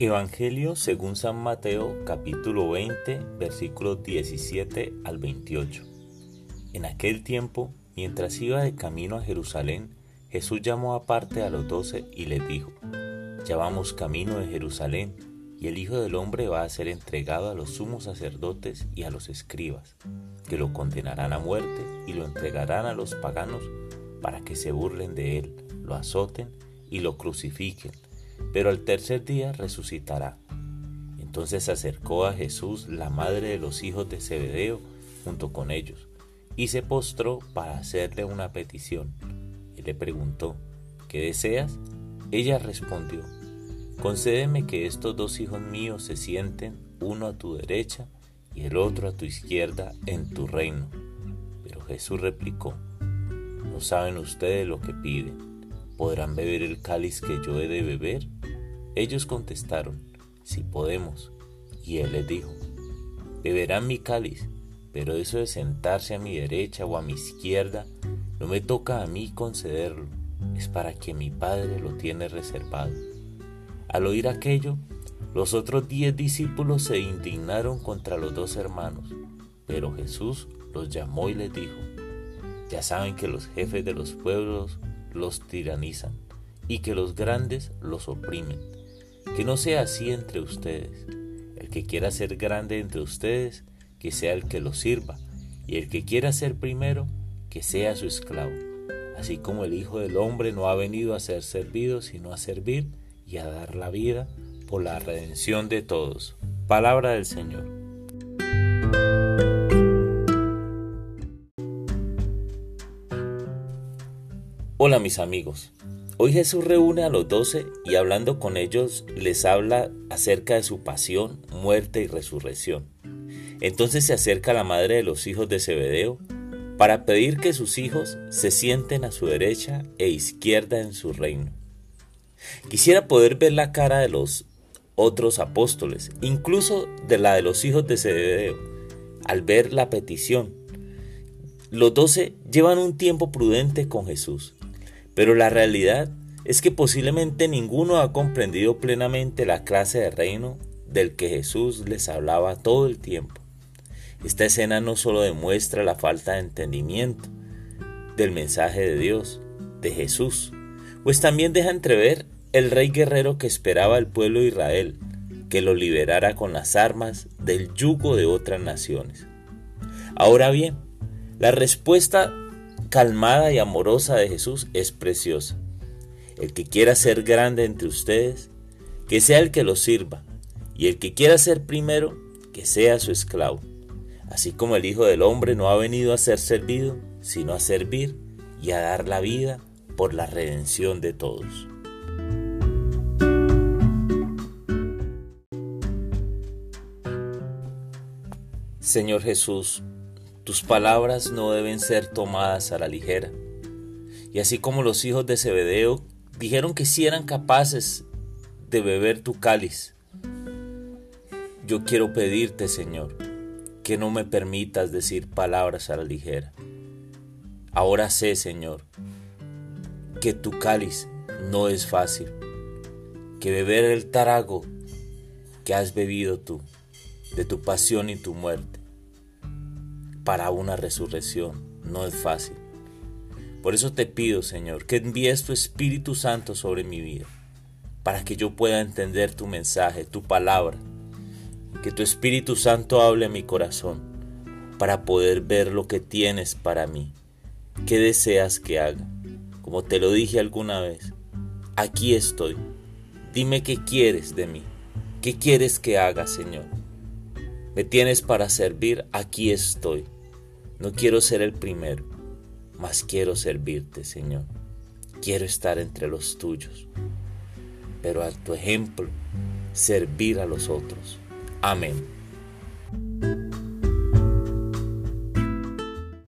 Evangelio según San Mateo capítulo 20 versículos 17 al 28. En aquel tiempo, mientras iba de camino a Jerusalén, Jesús llamó aparte a los doce y les dijo, Ya vamos camino de Jerusalén, y el Hijo del Hombre va a ser entregado a los sumos sacerdotes y a los escribas, que lo condenarán a muerte y lo entregarán a los paganos para que se burlen de él, lo azoten y lo crucifiquen pero al tercer día resucitará. Entonces se acercó a Jesús la madre de los hijos de Zebedeo junto con ellos, y se postró para hacerle una petición. Y le preguntó, ¿qué deseas? Ella respondió, concédeme que estos dos hijos míos se sienten, uno a tu derecha y el otro a tu izquierda, en tu reino. Pero Jesús replicó, no saben ustedes lo que piden. ¿Podrán beber el cáliz que yo he de beber? Ellos contestaron, sí podemos. Y él les dijo, beberán mi cáliz, pero eso de sentarse a mi derecha o a mi izquierda, no me toca a mí concederlo, es para que mi Padre lo tiene reservado. Al oír aquello, los otros diez discípulos se indignaron contra los dos hermanos, pero Jesús los llamó y les dijo, ya saben que los jefes de los pueblos los tiranizan y que los grandes los oprimen. Que no sea así entre ustedes. El que quiera ser grande entre ustedes, que sea el que lo sirva, y el que quiera ser primero, que sea su esclavo. Así como el Hijo del Hombre no ha venido a ser servido, sino a servir y a dar la vida por la redención de todos. Palabra del Señor. Hola mis amigos, hoy Jesús reúne a los doce y hablando con ellos les habla acerca de su pasión, muerte y resurrección. Entonces se acerca la madre de los hijos de Zebedeo para pedir que sus hijos se sienten a su derecha e izquierda en su reino. Quisiera poder ver la cara de los otros apóstoles, incluso de la de los hijos de Zebedeo, al ver la petición. Los doce llevan un tiempo prudente con Jesús pero la realidad es que posiblemente ninguno ha comprendido plenamente la clase de reino del que Jesús les hablaba todo el tiempo. Esta escena no solo demuestra la falta de entendimiento del mensaje de Dios, de Jesús, pues también deja entrever el rey guerrero que esperaba el pueblo de Israel, que lo liberara con las armas del yugo de otras naciones. Ahora bien, la respuesta calmada y amorosa de Jesús es preciosa. El que quiera ser grande entre ustedes, que sea el que lo sirva, y el que quiera ser primero, que sea su esclavo. Así como el Hijo del Hombre no ha venido a ser servido, sino a servir y a dar la vida por la redención de todos. Señor Jesús, tus palabras no deben ser tomadas a la ligera. Y así como los hijos de Zebedeo dijeron que sí eran capaces de beber tu cáliz, yo quiero pedirte, Señor, que no me permitas decir palabras a la ligera. Ahora sé, Señor, que tu cáliz no es fácil, que beber el tarago que has bebido tú, de tu pasión y tu muerte, para una resurrección no es fácil. Por eso te pido, Señor, que envíes tu Espíritu Santo sobre mi vida, para que yo pueda entender tu mensaje, tu palabra, que tu Espíritu Santo hable a mi corazón, para poder ver lo que tienes para mí. ¿Qué deseas que haga? Como te lo dije alguna vez, aquí estoy. Dime qué quieres de mí. ¿Qué quieres que haga, Señor? Me tienes para servir, aquí estoy. No quiero ser el primero, mas quiero servirte, Señor. Quiero estar entre los tuyos, pero a tu ejemplo, servir a los otros. Amén.